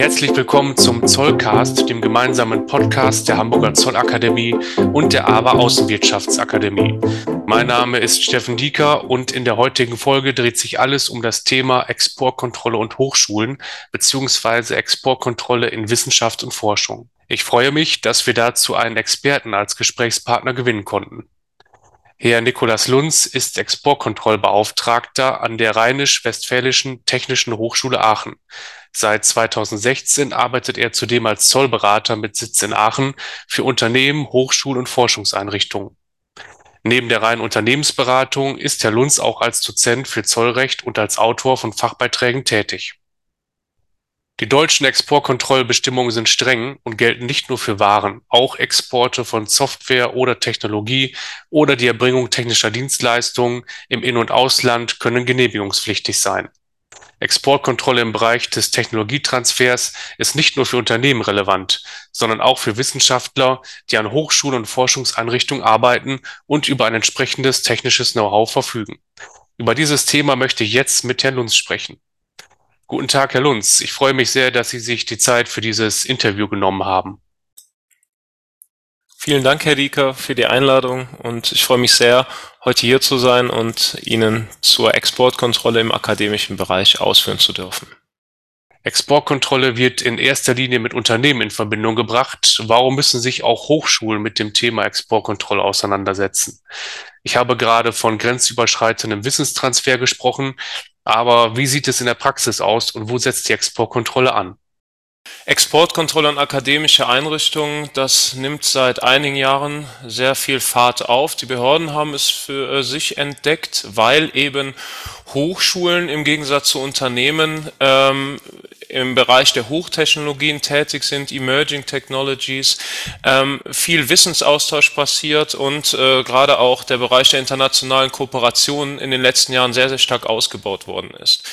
Herzlich willkommen zum Zollcast, dem gemeinsamen Podcast der Hamburger Zollakademie und der AWA Außenwirtschaftsakademie. Mein Name ist Steffen Dieker und in der heutigen Folge dreht sich alles um das Thema Exportkontrolle und Hochschulen beziehungsweise Exportkontrolle in Wissenschaft und Forschung. Ich freue mich, dass wir dazu einen Experten als Gesprächspartner gewinnen konnten. Herr Nikolas Lunz ist Exportkontrollbeauftragter an der Rheinisch-Westfälischen Technischen Hochschule Aachen. Seit 2016 arbeitet er zudem als Zollberater mit Sitz in Aachen für Unternehmen, Hochschulen und Forschungseinrichtungen. Neben der reinen Unternehmensberatung ist Herr Lunz auch als Dozent für Zollrecht und als Autor von Fachbeiträgen tätig. Die deutschen Exportkontrollbestimmungen sind streng und gelten nicht nur für Waren, auch Exporte von Software oder Technologie oder die Erbringung technischer Dienstleistungen im In- und Ausland können genehmigungspflichtig sein. Exportkontrolle im Bereich des Technologietransfers ist nicht nur für Unternehmen relevant, sondern auch für Wissenschaftler, die an Hochschulen und Forschungseinrichtungen arbeiten und über ein entsprechendes technisches Know-how verfügen. Über dieses Thema möchte ich jetzt mit Herrn Lunz sprechen. Guten Tag, Herr Lunz. Ich freue mich sehr, dass Sie sich die Zeit für dieses Interview genommen haben. Vielen Dank, Herr Dieker, für die Einladung und ich freue mich sehr, heute hier zu sein und Ihnen zur Exportkontrolle im akademischen Bereich ausführen zu dürfen. Exportkontrolle wird in erster Linie mit Unternehmen in Verbindung gebracht. Warum müssen sich auch Hochschulen mit dem Thema Exportkontrolle auseinandersetzen? Ich habe gerade von grenzüberschreitendem Wissenstransfer gesprochen. Aber wie sieht es in der Praxis aus und wo setzt die Exportkontrolle an? Exportkontrolle an akademische Einrichtungen, das nimmt seit einigen Jahren sehr viel Fahrt auf. Die Behörden haben es für äh, sich entdeckt, weil eben Hochschulen im Gegensatz zu Unternehmen ähm, im Bereich der Hochtechnologien tätig sind, Emerging Technologies, ähm, viel Wissensaustausch passiert und äh, gerade auch der Bereich der internationalen Kooperation in den letzten Jahren sehr, sehr stark ausgebaut worden ist.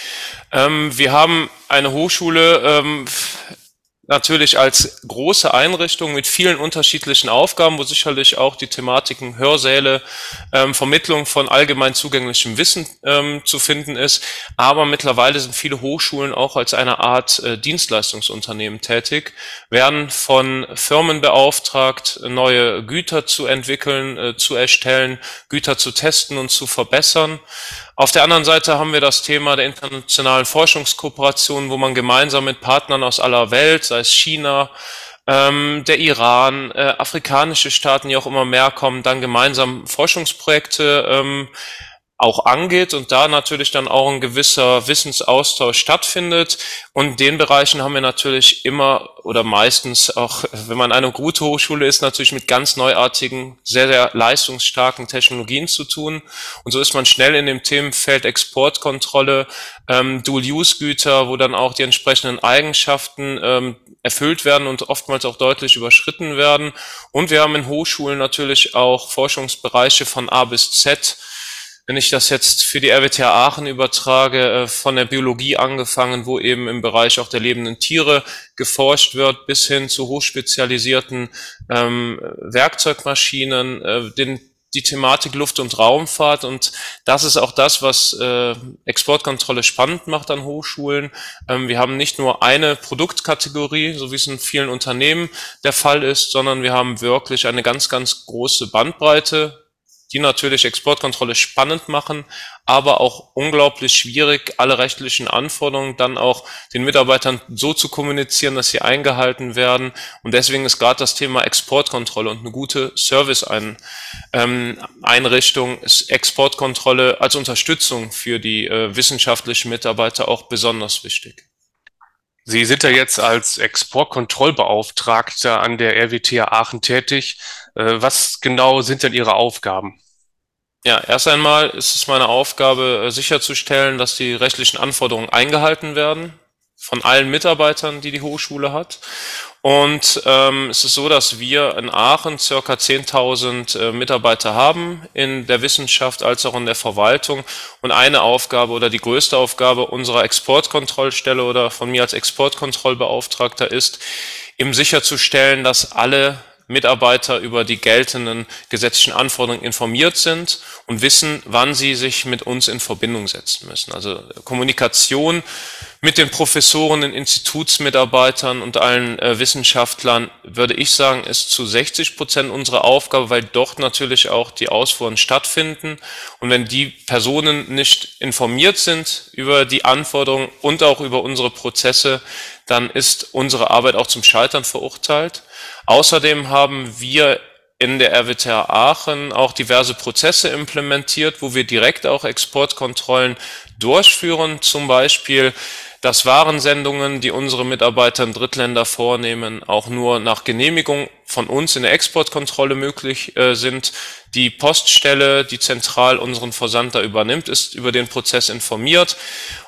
Ähm, wir haben eine Hochschule ähm, natürlich als große Einrichtung mit vielen unterschiedlichen Aufgaben, wo sicherlich auch die Thematiken Hörsäle, ähm, Vermittlung von allgemein zugänglichem Wissen ähm, zu finden ist. Aber mittlerweile sind viele Hochschulen auch als eine Art äh, Dienstleistungsunternehmen tätig, werden von Firmen beauftragt, neue Güter zu entwickeln, äh, zu erstellen, Güter zu testen und zu verbessern. Auf der anderen Seite haben wir das Thema der internationalen Forschungskooperation, wo man gemeinsam mit Partnern aus aller Welt, sei es China, ähm, der Iran, äh, afrikanische Staaten, die auch immer mehr kommen, dann gemeinsam Forschungsprojekte ähm, auch angeht und da natürlich dann auch ein gewisser Wissensaustausch stattfindet. Und in den Bereichen haben wir natürlich immer oder meistens auch, wenn man eine gute Hochschule ist, natürlich mit ganz neuartigen, sehr, sehr leistungsstarken Technologien zu tun. Und so ist man schnell in dem Themenfeld Exportkontrolle, ähm, Dual-Use-Güter, wo dann auch die entsprechenden Eigenschaften ähm, erfüllt werden und oftmals auch deutlich überschritten werden. Und wir haben in Hochschulen natürlich auch Forschungsbereiche von A bis Z, wenn ich das jetzt für die RWTH Aachen übertrage, äh, von der Biologie angefangen, wo eben im Bereich auch der lebenden Tiere geforscht wird, bis hin zu hochspezialisierten ähm, Werkzeugmaschinen, äh, den, die Thematik Luft- und Raumfahrt. Und das ist auch das, was äh, Exportkontrolle spannend macht an Hochschulen. Ähm, wir haben nicht nur eine Produktkategorie, so wie es in vielen Unternehmen der Fall ist, sondern wir haben wirklich eine ganz, ganz große Bandbreite die natürlich Exportkontrolle spannend machen, aber auch unglaublich schwierig, alle rechtlichen Anforderungen dann auch den Mitarbeitern so zu kommunizieren, dass sie eingehalten werden. Und deswegen ist gerade das Thema Exportkontrolle und eine gute Service-Einrichtung ähm, ist Exportkontrolle als Unterstützung für die äh, wissenschaftlichen Mitarbeiter auch besonders wichtig. Sie sind ja jetzt als Exportkontrollbeauftragter an der RWTH Aachen tätig. Äh, was genau sind denn Ihre Aufgaben? Ja, erst einmal ist es meine Aufgabe, äh, sicherzustellen, dass die rechtlichen Anforderungen eingehalten werden von allen Mitarbeitern, die die Hochschule hat. Und ähm, es ist so, dass wir in Aachen circa 10.000 äh, Mitarbeiter haben in der Wissenschaft als auch in der Verwaltung. Und eine Aufgabe oder die größte Aufgabe unserer Exportkontrollstelle oder von mir als Exportkontrollbeauftragter ist, eben sicherzustellen, dass alle Mitarbeiter über die geltenden gesetzlichen Anforderungen informiert sind und wissen, wann sie sich mit uns in Verbindung setzen müssen. Also Kommunikation mit den Professoren, den Institutsmitarbeitern und allen äh, Wissenschaftlern, würde ich sagen, ist zu 60 Prozent unsere Aufgabe, weil dort natürlich auch die Ausfuhren stattfinden. Und wenn die Personen nicht informiert sind über die Anforderungen und auch über unsere Prozesse, dann ist unsere Arbeit auch zum Scheitern verurteilt. Außerdem haben wir in der RWTH Aachen auch diverse Prozesse implementiert, wo wir direkt auch Exportkontrollen durchführen, zum Beispiel dass Warensendungen, die unsere Mitarbeiter in Drittländer vornehmen, auch nur nach Genehmigung von uns in der Exportkontrolle möglich äh, sind. Die Poststelle, die zentral unseren Versand da übernimmt, ist über den Prozess informiert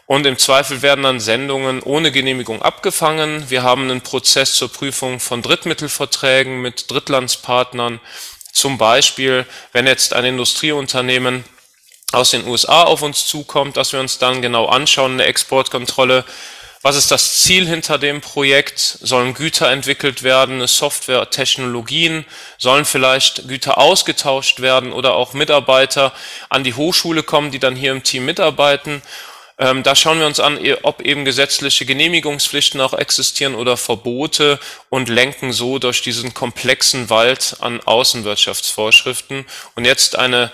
und im Zweifel werden dann Sendungen ohne Genehmigung abgefangen. Wir haben einen Prozess zur Prüfung von Drittmittelverträgen mit Drittlandspartnern. Zum Beispiel, wenn jetzt ein Industrieunternehmen aus den USA auf uns zukommt, dass wir uns dann genau anschauen in der Exportkontrolle, was ist das Ziel hinter dem Projekt? Sollen Güter entwickelt werden, Software, Technologien? Sollen vielleicht Güter ausgetauscht werden oder auch Mitarbeiter an die Hochschule kommen, die dann hier im Team mitarbeiten? Ähm, da schauen wir uns an, ob eben gesetzliche Genehmigungspflichten auch existieren oder Verbote und lenken so durch diesen komplexen Wald an Außenwirtschaftsvorschriften. Und jetzt eine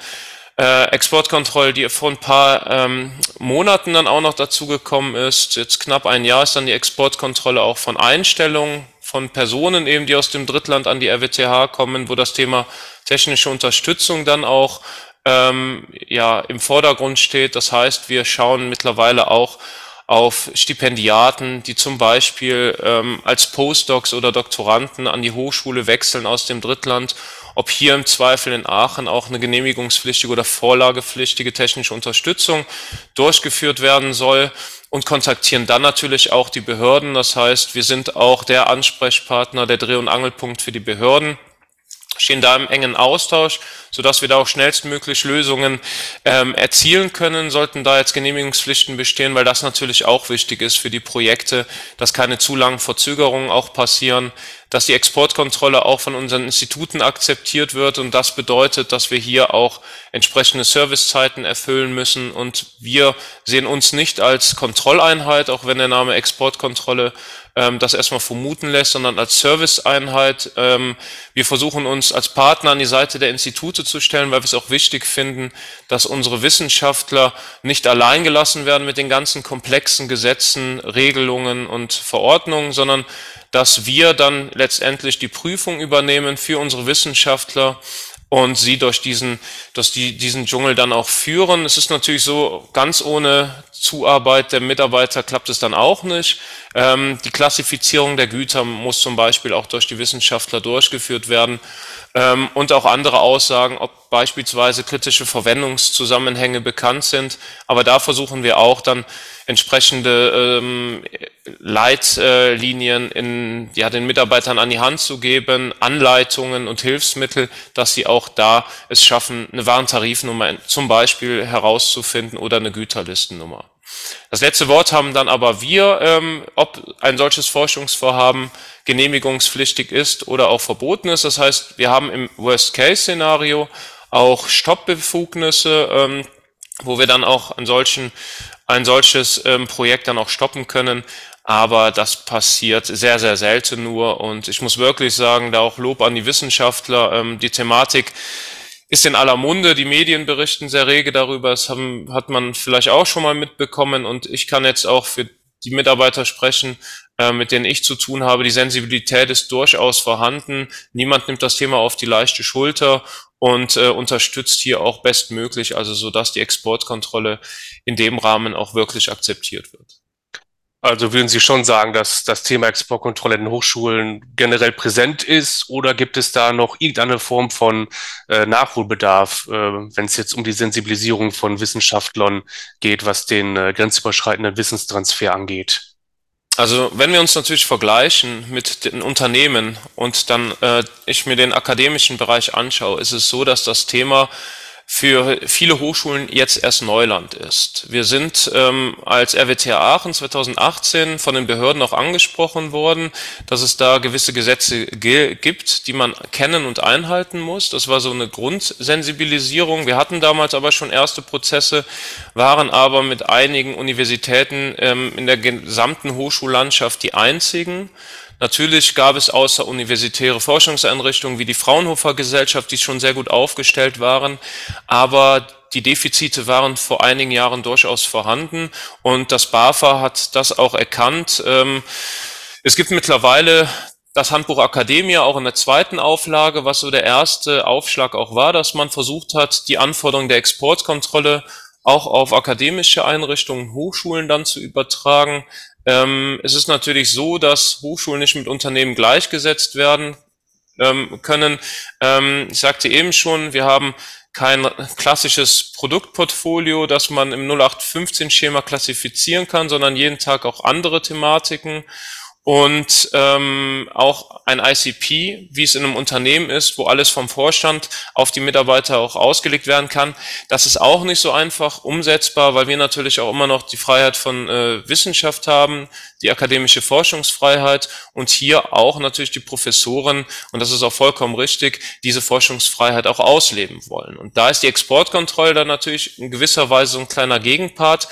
äh, Exportkontrolle, die vor ein paar ähm, Monaten dann auch noch dazugekommen ist. Jetzt knapp ein Jahr ist dann die Exportkontrolle auch von Einstellungen von Personen eben, die aus dem Drittland an die RWTH kommen, wo das Thema technische Unterstützung dann auch ähm, ja im Vordergrund steht. Das heißt, wir schauen mittlerweile auch auf Stipendiaten, die zum Beispiel ähm, als Postdocs oder Doktoranden an die Hochschule wechseln aus dem Drittland ob hier im Zweifel in Aachen auch eine genehmigungspflichtige oder vorlagepflichtige technische Unterstützung durchgeführt werden soll und kontaktieren dann natürlich auch die Behörden. Das heißt, wir sind auch der Ansprechpartner, der Dreh- und Angelpunkt für die Behörden stehen da im engen Austausch, sodass wir da auch schnellstmöglich Lösungen ähm, erzielen können, sollten da jetzt Genehmigungspflichten bestehen, weil das natürlich auch wichtig ist für die Projekte, dass keine zu langen Verzögerungen auch passieren, dass die Exportkontrolle auch von unseren Instituten akzeptiert wird. Und das bedeutet, dass wir hier auch entsprechende Servicezeiten erfüllen müssen. Und wir sehen uns nicht als Kontrolleinheit, auch wenn der Name Exportkontrolle ähm, das erstmal vermuten lässt, sondern als Serviceeinheit. Ähm, wir versuchen uns als Partner an die Seite der Institute zu stellen, weil wir es auch wichtig finden, dass unsere Wissenschaftler nicht allein gelassen werden mit den ganzen komplexen Gesetzen, Regelungen und Verordnungen, sondern dass wir dann letztendlich die Prüfung übernehmen für unsere Wissenschaftler und sie durch diesen, durch die, diesen Dschungel dann auch führen. Es ist natürlich so, ganz ohne Zuarbeit der Mitarbeiter klappt es dann auch nicht. Ähm, die Klassifizierung der Güter muss zum Beispiel auch durch die Wissenschaftler durchgeführt werden ähm, und auch andere Aussagen, ob beispielsweise kritische Verwendungszusammenhänge bekannt sind. Aber da versuchen wir auch dann entsprechende ähm, Leitlinien in, ja, den Mitarbeitern an die Hand zu geben, Anleitungen und Hilfsmittel, dass sie auch da es schaffen, eine Warentarifnummer zum Beispiel herauszufinden oder eine Güterlistennummer. Das letzte Wort haben dann aber wir, ähm, ob ein solches Forschungsvorhaben genehmigungspflichtig ist oder auch verboten ist. Das heißt, wir haben im Worst-Case-Szenario auch Stoppbefugnisse, ähm, wo wir dann auch an solchen, ein solches ähm, Projekt dann auch stoppen können. Aber das passiert sehr, sehr selten nur. Und ich muss wirklich sagen, da auch Lob an die Wissenschaftler. Ähm, die Thematik ist in aller Munde, die Medien berichten sehr rege darüber, das haben, hat man vielleicht auch schon mal mitbekommen und ich kann jetzt auch für die Mitarbeiter sprechen, äh, mit denen ich zu tun habe. Die Sensibilität ist durchaus vorhanden. Niemand nimmt das Thema auf die leichte Schulter und äh, unterstützt hier auch bestmöglich, also so dass die Exportkontrolle in dem Rahmen auch wirklich akzeptiert wird. Also würden Sie schon sagen, dass das Thema Exportkontrolle in den Hochschulen generell präsent ist oder gibt es da noch irgendeine Form von äh, Nachholbedarf, äh, wenn es jetzt um die Sensibilisierung von Wissenschaftlern geht, was den äh, grenzüberschreitenden Wissenstransfer angeht? Also wenn wir uns natürlich vergleichen mit den Unternehmen und dann äh, ich mir den akademischen Bereich anschaue, ist es so, dass das Thema für viele Hochschulen jetzt erst Neuland ist. Wir sind ähm, als RWTH Aachen 2018 von den Behörden auch angesprochen worden, dass es da gewisse Gesetze gibt, die man kennen und einhalten muss. Das war so eine Grundsensibilisierung. Wir hatten damals aber schon erste Prozesse, waren aber mit einigen Universitäten ähm, in der gesamten Hochschullandschaft die einzigen. Natürlich gab es außeruniversitäre Forschungseinrichtungen wie die Fraunhofer Gesellschaft, die schon sehr gut aufgestellt waren, aber die Defizite waren vor einigen Jahren durchaus vorhanden und das BAFA hat das auch erkannt. Ähm, es gibt mittlerweile das Handbuch Akademia auch in der zweiten Auflage, was so der erste Aufschlag auch war, dass man versucht hat, die Anforderungen der Exportkontrolle auch auf akademische Einrichtungen, Hochschulen dann zu übertragen. Ähm, es ist natürlich so, dass Hochschulen nicht mit Unternehmen gleichgesetzt werden ähm, können. Ähm, ich sagte eben schon, wir haben kein klassisches Produktportfolio, das man im 0815-Schema klassifizieren kann, sondern jeden Tag auch andere Thematiken und ähm, auch ein ICP, wie es in einem Unternehmen ist, wo alles vom Vorstand auf die Mitarbeiter auch ausgelegt werden kann. Das ist auch nicht so einfach umsetzbar, weil wir natürlich auch immer noch die Freiheit von äh, Wissenschaft haben, die akademische Forschungsfreiheit und hier auch natürlich die Professoren, und das ist auch vollkommen richtig, diese Forschungsfreiheit auch ausleben wollen. Und da ist die Exportkontrolle dann natürlich in gewisser Weise so ein kleiner Gegenpart,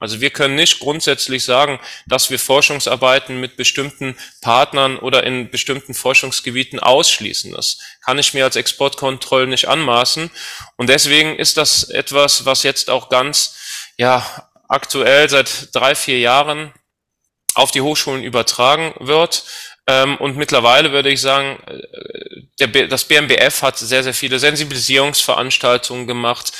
also wir können nicht grundsätzlich sagen, dass wir Forschungsarbeiten mit bestimmten Partnern oder in bestimmten Forschungsgebieten ausschließen. Das kann ich mir als Exportkontroll nicht anmaßen. Und deswegen ist das etwas, was jetzt auch ganz, ja, aktuell seit drei, vier Jahren auf die Hochschulen übertragen wird. Ähm, und mittlerweile würde ich sagen, äh, das BMBF hat sehr, sehr viele Sensibilisierungsveranstaltungen gemacht.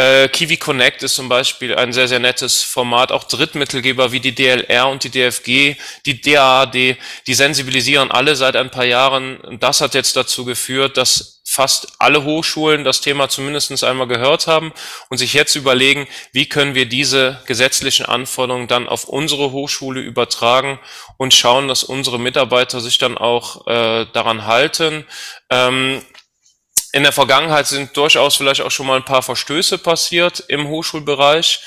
Äh, Kiwi Connect ist zum Beispiel ein sehr, sehr nettes Format. Auch Drittmittelgeber wie die DLR und die DFG, die DAAD, die sensibilisieren alle seit ein paar Jahren. Und das hat jetzt dazu geführt, dass fast alle Hochschulen das Thema zumindest einmal gehört haben und sich jetzt überlegen, wie können wir diese gesetzlichen Anforderungen dann auf unsere Hochschule übertragen und schauen, dass unsere Mitarbeiter sich dann auch äh, daran halten. Ähm, in der Vergangenheit sind durchaus vielleicht auch schon mal ein paar Verstöße passiert im Hochschulbereich.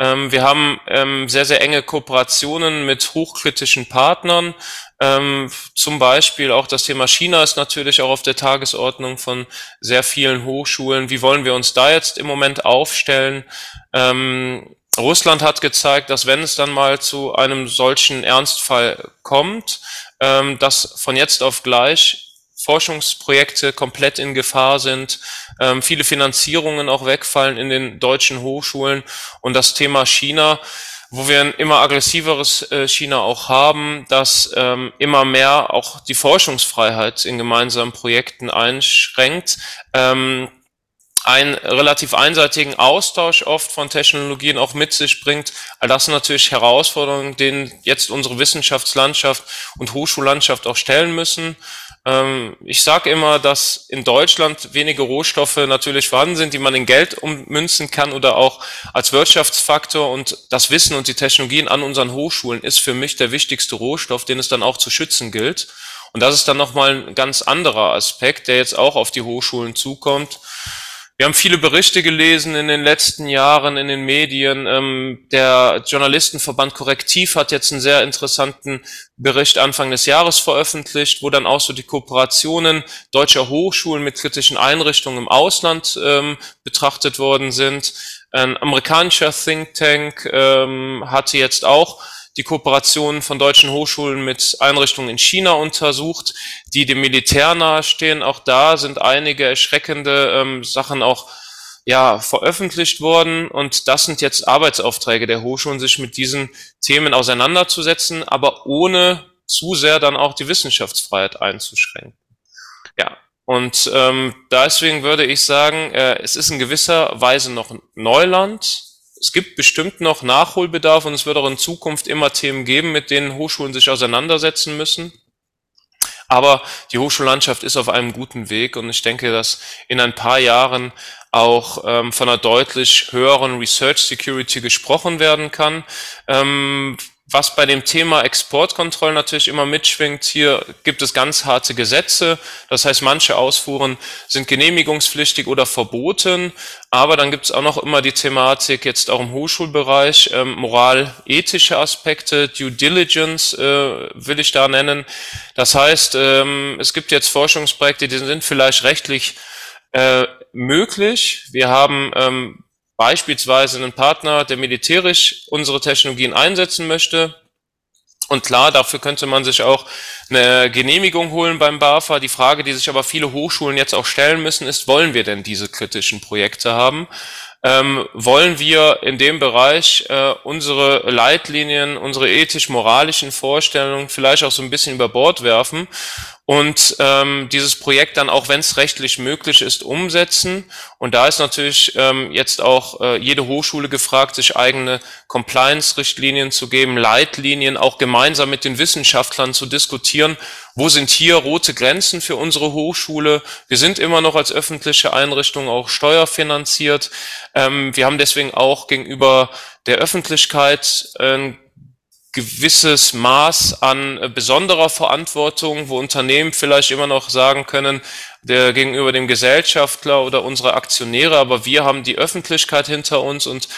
Ähm, wir haben ähm, sehr, sehr enge Kooperationen mit hochkritischen Partnern. Ähm, zum Beispiel auch das Thema China ist natürlich auch auf der Tagesordnung von sehr vielen Hochschulen. Wie wollen wir uns da jetzt im Moment aufstellen? Russland hat gezeigt, dass wenn es dann mal zu einem solchen Ernstfall kommt, dass von jetzt auf gleich Forschungsprojekte komplett in Gefahr sind, ähm, viele Finanzierungen auch wegfallen in den deutschen Hochschulen und das Thema China, wo wir ein immer aggressiveres äh, China auch haben, das ähm, immer mehr auch die Forschungsfreiheit in gemeinsamen Projekten einschränkt. Ähm, einen relativ einseitigen Austausch oft von Technologien auch mit sich bringt. All das sind natürlich Herausforderungen, denen jetzt unsere Wissenschaftslandschaft und Hochschullandschaft auch stellen müssen. Ähm, ich sage immer, dass in Deutschland wenige Rohstoffe natürlich vorhanden sind, die man in Geld ummünzen kann oder auch als Wirtschaftsfaktor. Und das Wissen und die Technologien an unseren Hochschulen ist für mich der wichtigste Rohstoff, den es dann auch zu schützen gilt. Und das ist dann nochmal ein ganz anderer Aspekt, der jetzt auch auf die Hochschulen zukommt. Wir haben viele Berichte gelesen in den letzten Jahren in den Medien. Ähm, der Journalistenverband Korrektiv hat jetzt einen sehr interessanten Bericht Anfang des Jahres veröffentlicht, wo dann auch so die Kooperationen deutscher Hochschulen mit kritischen Einrichtungen im Ausland ähm, betrachtet worden sind. Ein amerikanischer Think Tank ähm, hatte jetzt auch die Kooperation von deutschen Hochschulen mit Einrichtungen in China untersucht, die dem Militär nahestehen. Auch da sind einige erschreckende ähm, Sachen auch ja, veröffentlicht worden. Und das sind jetzt Arbeitsaufträge der Hochschulen, sich mit diesen Themen auseinanderzusetzen, aber ohne zu sehr dann auch die Wissenschaftsfreiheit einzuschränken. Ja, und ähm, deswegen würde ich sagen, äh, es ist in gewisser Weise noch Neuland, es gibt bestimmt noch Nachholbedarf und es wird auch in Zukunft immer Themen geben, mit denen Hochschulen sich auseinandersetzen müssen. Aber die Hochschullandschaft ist auf einem guten Weg und ich denke, dass in ein paar Jahren auch ähm, von einer deutlich höheren Research Security gesprochen werden kann. Ähm, was bei dem Thema Exportkontrollen natürlich immer mitschwingt, hier gibt es ganz harte Gesetze. Das heißt, manche Ausfuhren sind genehmigungspflichtig oder verboten. Aber dann gibt es auch noch immer die Thematik, jetzt auch im Hochschulbereich, ähm, moral-ethische Aspekte, Due Diligence äh, will ich da nennen. Das heißt, ähm, es gibt jetzt Forschungsprojekte, die sind vielleicht rechtlich äh, möglich. Wir haben ähm, beispielsweise einen Partner, der militärisch unsere Technologien einsetzen möchte. Und klar, dafür könnte man sich auch eine Genehmigung holen beim BAFA. Die Frage, die sich aber viele Hochschulen jetzt auch stellen müssen, ist, wollen wir denn diese kritischen Projekte haben? Ähm, wollen wir in dem Bereich äh, unsere Leitlinien, unsere ethisch-moralischen Vorstellungen vielleicht auch so ein bisschen über Bord werfen und ähm, dieses Projekt dann auch, wenn es rechtlich möglich ist, umsetzen. Und da ist natürlich ähm, jetzt auch äh, jede Hochschule gefragt, sich eigene Compliance-Richtlinien zu geben, Leitlinien, auch gemeinsam mit den Wissenschaftlern zu diskutieren, wo sind hier rote Grenzen für unsere Hochschule. Wir sind immer noch als öffentliche Einrichtung auch steuerfinanziert. Ähm, wir haben deswegen auch gegenüber der Öffentlichkeit äh, gewisses Maß an äh, besonderer Verantwortung, wo Unternehmen vielleicht immer noch sagen können, der gegenüber dem Gesellschaftler oder unsere Aktionäre, aber wir haben die Öffentlichkeit hinter uns und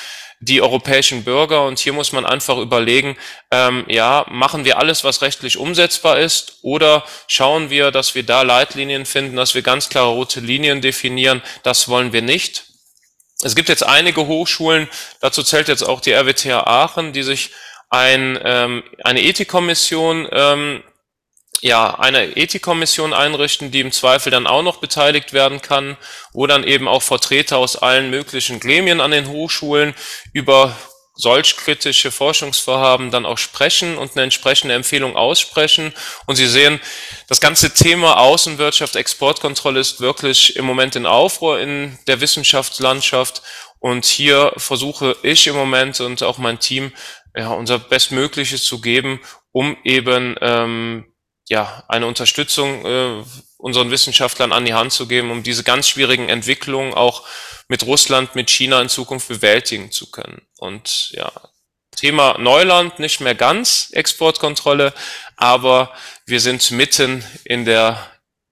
die europäischen Bürger. Und hier muss man einfach überlegen, ähm, ja, machen wir alles, was rechtlich umsetzbar ist oder schauen wir, dass wir da Leitlinien finden, dass wir ganz klare rote Linien definieren, das wollen wir nicht. Es gibt jetzt einige Hochschulen, dazu zählt jetzt auch die RWTH Aachen, die sich ein, ähm, eine Ethikkommission, ähm, ja, eine Ethikkommission einrichten, die im Zweifel dann auch noch beteiligt werden kann, wo dann eben auch Vertreter aus allen möglichen Gremien an den Hochschulen über solch kritische Forschungsvorhaben dann auch sprechen und eine entsprechende Empfehlung aussprechen. Und Sie sehen, das ganze Thema Außenwirtschaft, Exportkontrolle ist wirklich im Moment in Aufruhr in der Wissenschaftslandschaft. Und hier versuche ich im Moment und auch mein Team ja, unser Bestmögliches zu geben, um eben ähm, ja, eine Unterstützung äh, unseren Wissenschaftlern an die Hand zu geben, um diese ganz schwierigen Entwicklungen auch mit Russland, mit China in Zukunft bewältigen zu können. Und ja, Thema Neuland nicht mehr ganz Exportkontrolle, aber wir sind mitten in der,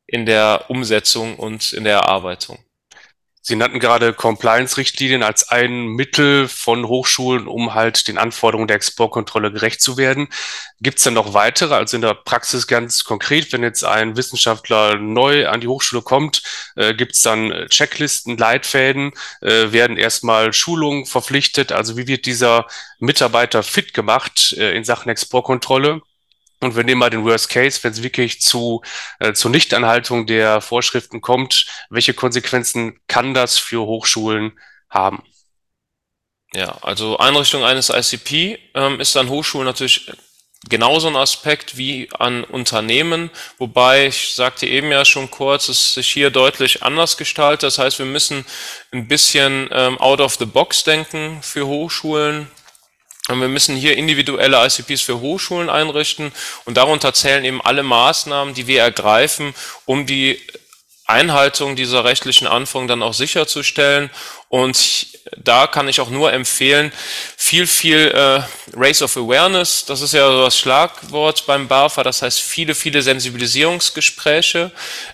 in der Umsetzung und in der Erarbeitung. Sie nannten gerade Compliance-Richtlinien als ein Mittel von Hochschulen, um halt den Anforderungen der Exportkontrolle gerecht zu werden. Gibt es denn noch weitere? Also in der Praxis ganz konkret, wenn jetzt ein Wissenschaftler neu an die Hochschule kommt, äh, gibt es dann Checklisten, Leitfäden, äh, werden erstmal Schulungen verpflichtet? Also wie wird dieser Mitarbeiter fit gemacht äh, in Sachen Exportkontrolle? Und wir nehmen mal den Worst Case, wenn es wirklich zu äh, zur Nichtanhaltung der Vorschriften kommt, welche Konsequenzen kann das für Hochschulen haben? Ja, also Einrichtung eines ICP ähm, ist an Hochschulen natürlich genauso ein Aspekt wie an Unternehmen, wobei ich sagte eben ja schon kurz, es sich hier deutlich anders gestaltet. Das heißt, wir müssen ein bisschen ähm, out of the box denken für Hochschulen. Wir müssen hier individuelle ICPs für Hochschulen einrichten und darunter zählen eben alle Maßnahmen, die wir ergreifen, um die Einhaltung dieser rechtlichen Anforderungen dann auch sicherzustellen. Und da kann ich auch nur empfehlen, viel, viel äh, Race of Awareness, das ist ja so das Schlagwort beim BAFA, das heißt viele, viele Sensibilisierungsgespräche.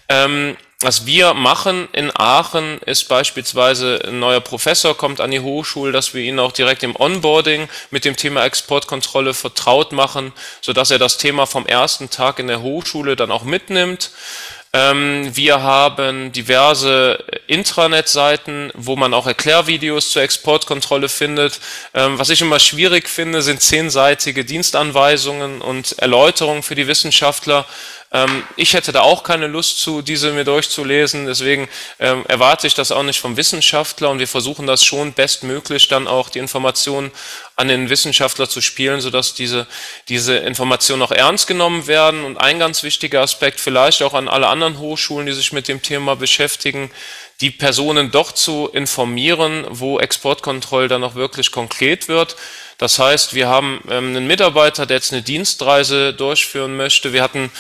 Ähm, was wir machen in Aachen ist beispielsweise ein neuer Professor kommt an die Hochschule, dass wir ihn auch direkt im Onboarding mit dem Thema Exportkontrolle vertraut machen, so dass er das Thema vom ersten Tag in der Hochschule dann auch mitnimmt. Ähm, wir haben diverse Intranet-Seiten, wo man auch Erklärvideos zur Exportkontrolle findet. Ähm, was ich immer schwierig finde, sind zehnseitige Dienstanweisungen und Erläuterungen für die Wissenschaftler, ich hätte da auch keine Lust zu, diese mir durchzulesen. Deswegen ähm, erwarte ich das auch nicht vom Wissenschaftler und wir versuchen das schon bestmöglich dann auch die Informationen an den Wissenschaftler zu spielen, sodass diese, diese Informationen auch ernst genommen werden. Und ein ganz wichtiger Aspekt vielleicht auch an alle anderen Hochschulen, die sich mit dem Thema beschäftigen, die Personen doch zu informieren, wo Exportkontrolle dann auch wirklich konkret wird. Das heißt, wir haben ähm, einen Mitarbeiter, der jetzt eine Dienstreise durchführen möchte. Wir hatten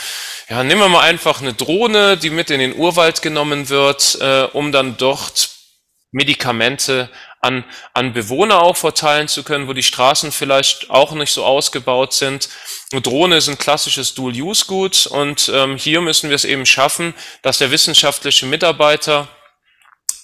ja, nehmen wir mal einfach eine Drohne, die mit in den Urwald genommen wird, äh, um dann dort Medikamente an, an Bewohner auch verteilen zu können, wo die Straßen vielleicht auch nicht so ausgebaut sind. Eine Drohne ist ein klassisches Dual-Use-Gut und ähm, hier müssen wir es eben schaffen, dass der wissenschaftliche Mitarbeiter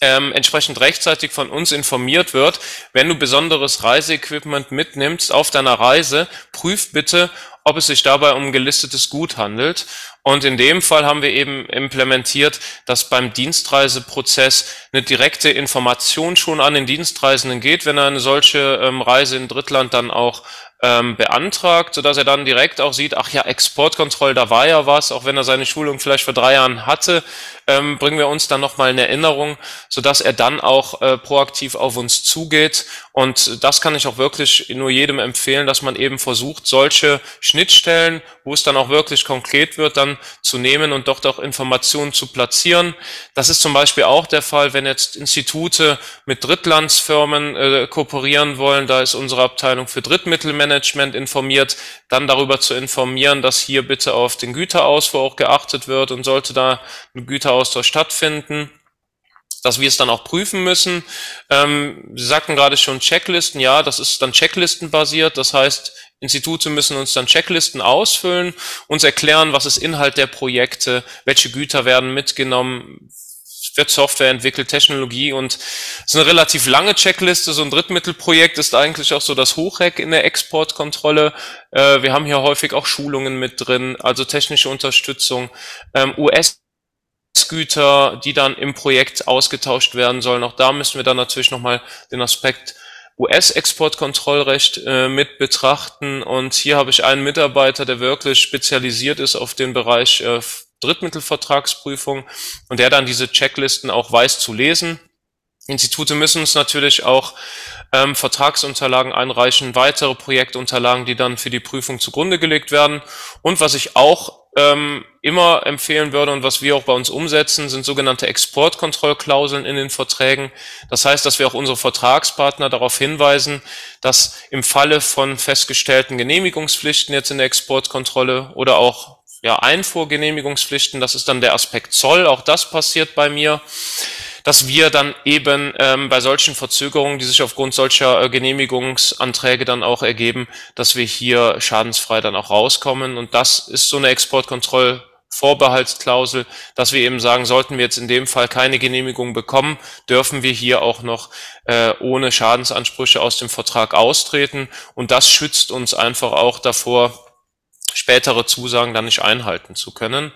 ähm, entsprechend rechtzeitig von uns informiert wird, wenn du besonderes Reiseequipment mitnimmst auf deiner Reise, prüf bitte, ob es sich dabei um gelistetes Gut handelt. Und in dem Fall haben wir eben implementiert, dass beim Dienstreiseprozess eine direkte Information schon an den Dienstreisenden geht, wenn er eine solche ähm, Reise in Drittland dann auch ähm, beantragt, sodass er dann direkt auch sieht, ach ja, Exportkontroll, da war ja was, auch wenn er seine Schulung vielleicht vor drei Jahren hatte, ähm, bringen wir uns dann nochmal in Erinnerung, sodass er dann auch äh, proaktiv auf uns zugeht. Und das kann ich auch wirklich nur jedem empfehlen, dass man eben versucht, solche Schnittstellen, wo es dann auch wirklich konkret wird, dann zu nehmen und dort auch Informationen zu platzieren. Das ist zum Beispiel auch der Fall, wenn jetzt Institute mit Drittlandsfirmen äh, kooperieren wollen. Da ist unsere Abteilung für Drittmittelmanagement informiert, dann darüber zu informieren, dass hier bitte auf den Güterausfuhr auch geachtet wird und sollte da ein Güterausfuhr Austausch stattfinden, dass wir es dann auch prüfen müssen. Ähm, Sie sagten gerade schon Checklisten, ja, das ist dann Checklistenbasiert, das heißt, Institute müssen uns dann Checklisten ausfüllen, uns erklären, was ist Inhalt der Projekte, welche Güter werden mitgenommen, wird Software entwickelt, Technologie und es ist eine relativ lange Checkliste. So ein Drittmittelprojekt ist eigentlich auch so das Hochreck in der Exportkontrolle. Äh, wir haben hier häufig auch Schulungen mit drin, also technische Unterstützung. Ähm, US Güter, die dann im Projekt ausgetauscht werden sollen. Auch da müssen wir dann natürlich nochmal den Aspekt US-Exportkontrollrecht äh, mit betrachten. Und hier habe ich einen Mitarbeiter, der wirklich spezialisiert ist auf den Bereich äh, Drittmittelvertragsprüfung und der dann diese Checklisten auch weiß zu lesen. Institute müssen uns natürlich auch ähm, Vertragsunterlagen einreichen, weitere Projektunterlagen, die dann für die Prüfung zugrunde gelegt werden. Und was ich auch ähm, immer empfehlen würde und was wir auch bei uns umsetzen, sind sogenannte Exportkontrollklauseln in den Verträgen. Das heißt, dass wir auch unsere Vertragspartner darauf hinweisen, dass im Falle von festgestellten Genehmigungspflichten jetzt in der Exportkontrolle oder auch ja, Einfuhrgenehmigungspflichten, das ist dann der Aspekt Zoll, auch das passiert bei mir, dass wir dann eben ähm, bei solchen Verzögerungen, die sich aufgrund solcher äh, Genehmigungsanträge dann auch ergeben, dass wir hier schadensfrei dann auch rauskommen. Und das ist so eine Exportkontroll Vorbehaltsklausel, dass wir eben sagen, sollten wir jetzt in dem Fall keine Genehmigung bekommen, dürfen wir hier auch noch äh, ohne Schadensansprüche aus dem Vertrag austreten. Und das schützt uns einfach auch davor, spätere Zusagen dann nicht einhalten zu können.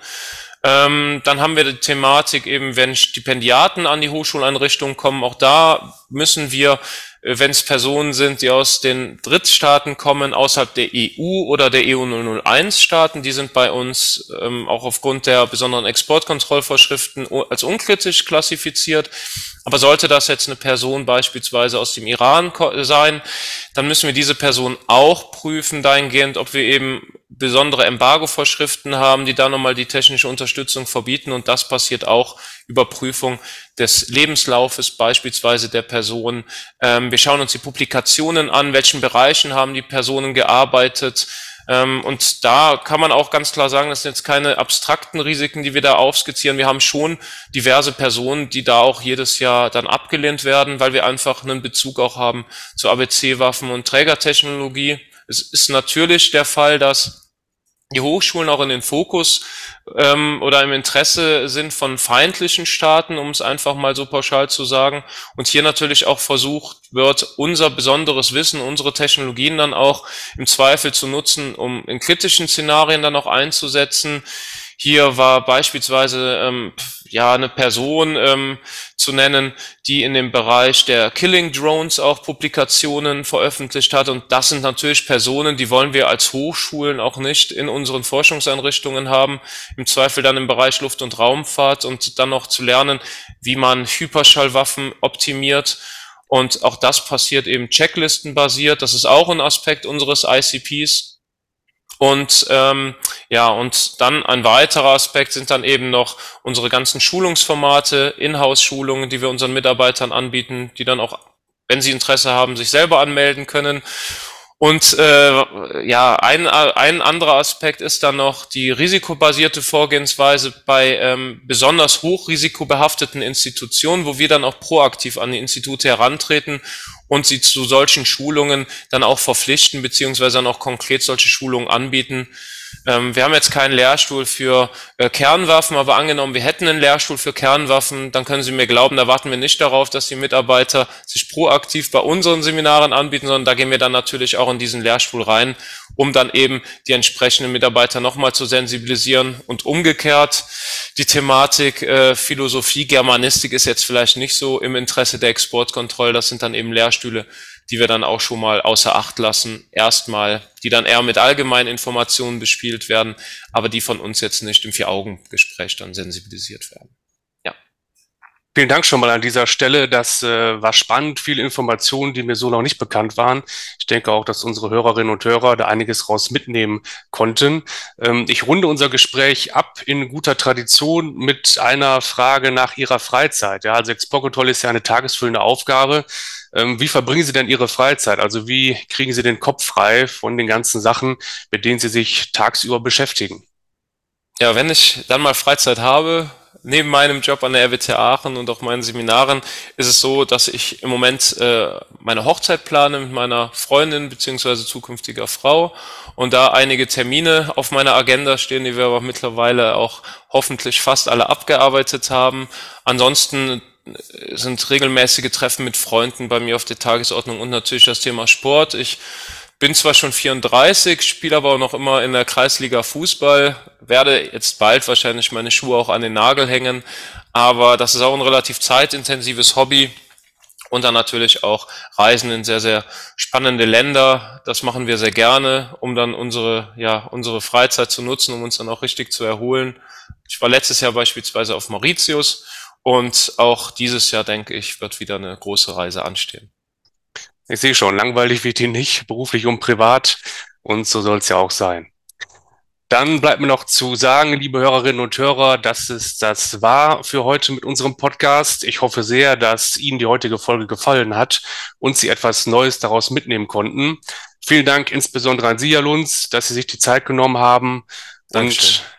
Ähm, dann haben wir die Thematik eben, wenn Stipendiaten an die Hochschuleinrichtungen kommen, auch da müssen wir, äh, wenn es Personen sind, die aus den Drittstaaten kommen, außerhalb der EU oder der EU 001 Staaten, die sind bei uns ähm, auch aufgrund der besonderen Exportkontrollvorschriften als unkritisch klassifiziert. Aber sollte das jetzt eine Person beispielsweise aus dem Iran sein, dann müssen wir diese Person auch prüfen dahingehend, ob wir eben besondere Embargo-Vorschriften haben, die da nochmal die technische Unterstützung verbieten. Und das passiert auch über Prüfung des Lebenslaufes beispielsweise der Person. Ähm, wir schauen uns die Publikationen an, welchen Bereichen haben die Personen gearbeitet. Ähm, und da kann man auch ganz klar sagen, das sind jetzt keine abstrakten Risiken, die wir da aufskizzieren. Wir haben schon diverse Personen, die da auch jedes Jahr dann abgelehnt werden, weil wir einfach einen Bezug auch haben zu ABC-Waffen und Trägertechnologie. Es ist natürlich der Fall, dass die Hochschulen auch in den Fokus ähm, oder im Interesse sind von feindlichen Staaten, um es einfach mal so pauschal zu sagen. Und hier natürlich auch versucht wird, unser besonderes Wissen, unsere Technologien dann auch im Zweifel zu nutzen, um in kritischen Szenarien dann auch einzusetzen. Hier war beispielsweise ähm, ja eine Person ähm, zu nennen, die in dem Bereich der Killing Drones auch Publikationen veröffentlicht hat. Und das sind natürlich Personen, die wollen wir als Hochschulen auch nicht in unseren Forschungseinrichtungen haben. Im Zweifel dann im Bereich Luft- und Raumfahrt und dann noch zu lernen, wie man Hyperschallwaffen optimiert. Und auch das passiert eben checklistenbasiert. Das ist auch ein Aspekt unseres ICPs. Und ähm, ja, und dann ein weiterer Aspekt sind dann eben noch unsere ganzen Schulungsformate, Inhouse-Schulungen, die wir unseren Mitarbeitern anbieten, die dann auch, wenn sie Interesse haben, sich selber anmelden können. Und äh, ja, ein, ein anderer Aspekt ist dann noch die risikobasierte Vorgehensweise bei ähm, besonders hochrisikobehafteten Institutionen, wo wir dann auch proaktiv an die Institute herantreten und sie zu solchen Schulungen dann auch verpflichten, beziehungsweise dann auch konkret solche Schulungen anbieten, ähm, wir haben jetzt keinen Lehrstuhl für äh, Kernwaffen, aber angenommen, wir hätten einen Lehrstuhl für Kernwaffen, dann können Sie mir glauben, da warten wir nicht darauf, dass die Mitarbeiter sich proaktiv bei unseren Seminaren anbieten, sondern da gehen wir dann natürlich auch in diesen Lehrstuhl rein, um dann eben die entsprechenden Mitarbeiter nochmal zu sensibilisieren und umgekehrt. Die Thematik äh, Philosophie, Germanistik ist jetzt vielleicht nicht so im Interesse der Exportkontrolle, das sind dann eben Lehrstühle die wir dann auch schon mal außer Acht lassen, erstmal, die dann eher mit allgemeinen Informationen bespielt werden, aber die von uns jetzt nicht im Vier-Augen-Gespräch dann sensibilisiert werden. Vielen Dank schon mal an dieser Stelle. Das äh, war spannend, viele Informationen, die mir so noch nicht bekannt waren. Ich denke auch, dass unsere Hörerinnen und Hörer da einiges raus mitnehmen konnten. Ähm, ich runde unser Gespräch ab in guter Tradition mit einer Frage nach Ihrer Freizeit. Ja, also Exportkontrolle ist ja eine tagesfüllende Aufgabe. Ähm, wie verbringen Sie denn Ihre Freizeit? Also wie kriegen Sie den Kopf frei von den ganzen Sachen, mit denen Sie sich tagsüber beschäftigen? Ja, wenn ich dann mal Freizeit habe, neben meinem Job an der RWT Aachen und auch meinen Seminaren, ist es so, dass ich im Moment äh, meine Hochzeit plane mit meiner Freundin beziehungsweise zukünftiger Frau und da einige Termine auf meiner Agenda stehen, die wir aber mittlerweile auch hoffentlich fast alle abgearbeitet haben. Ansonsten sind regelmäßige Treffen mit Freunden bei mir auf der Tagesordnung und natürlich das Thema Sport. Ich bin zwar schon 34, spiele aber auch noch immer in der Kreisliga Fußball, werde jetzt bald wahrscheinlich meine Schuhe auch an den Nagel hängen, aber das ist auch ein relativ zeitintensives Hobby und dann natürlich auch Reisen in sehr, sehr spannende Länder. Das machen wir sehr gerne, um dann unsere, ja, unsere Freizeit zu nutzen, um uns dann auch richtig zu erholen. Ich war letztes Jahr beispielsweise auf Mauritius und auch dieses Jahr, denke ich, wird wieder eine große Reise anstehen. Ich sehe schon, langweilig wird die nicht, beruflich und privat. Und so soll es ja auch sein. Dann bleibt mir noch zu sagen, liebe Hörerinnen und Hörer, dass es das war für heute mit unserem Podcast. Ich hoffe sehr, dass Ihnen die heutige Folge gefallen hat und Sie etwas Neues daraus mitnehmen konnten. Vielen Dank insbesondere an Sie, Herr Lunz, dass Sie sich die Zeit genommen haben. Dankeschön. Und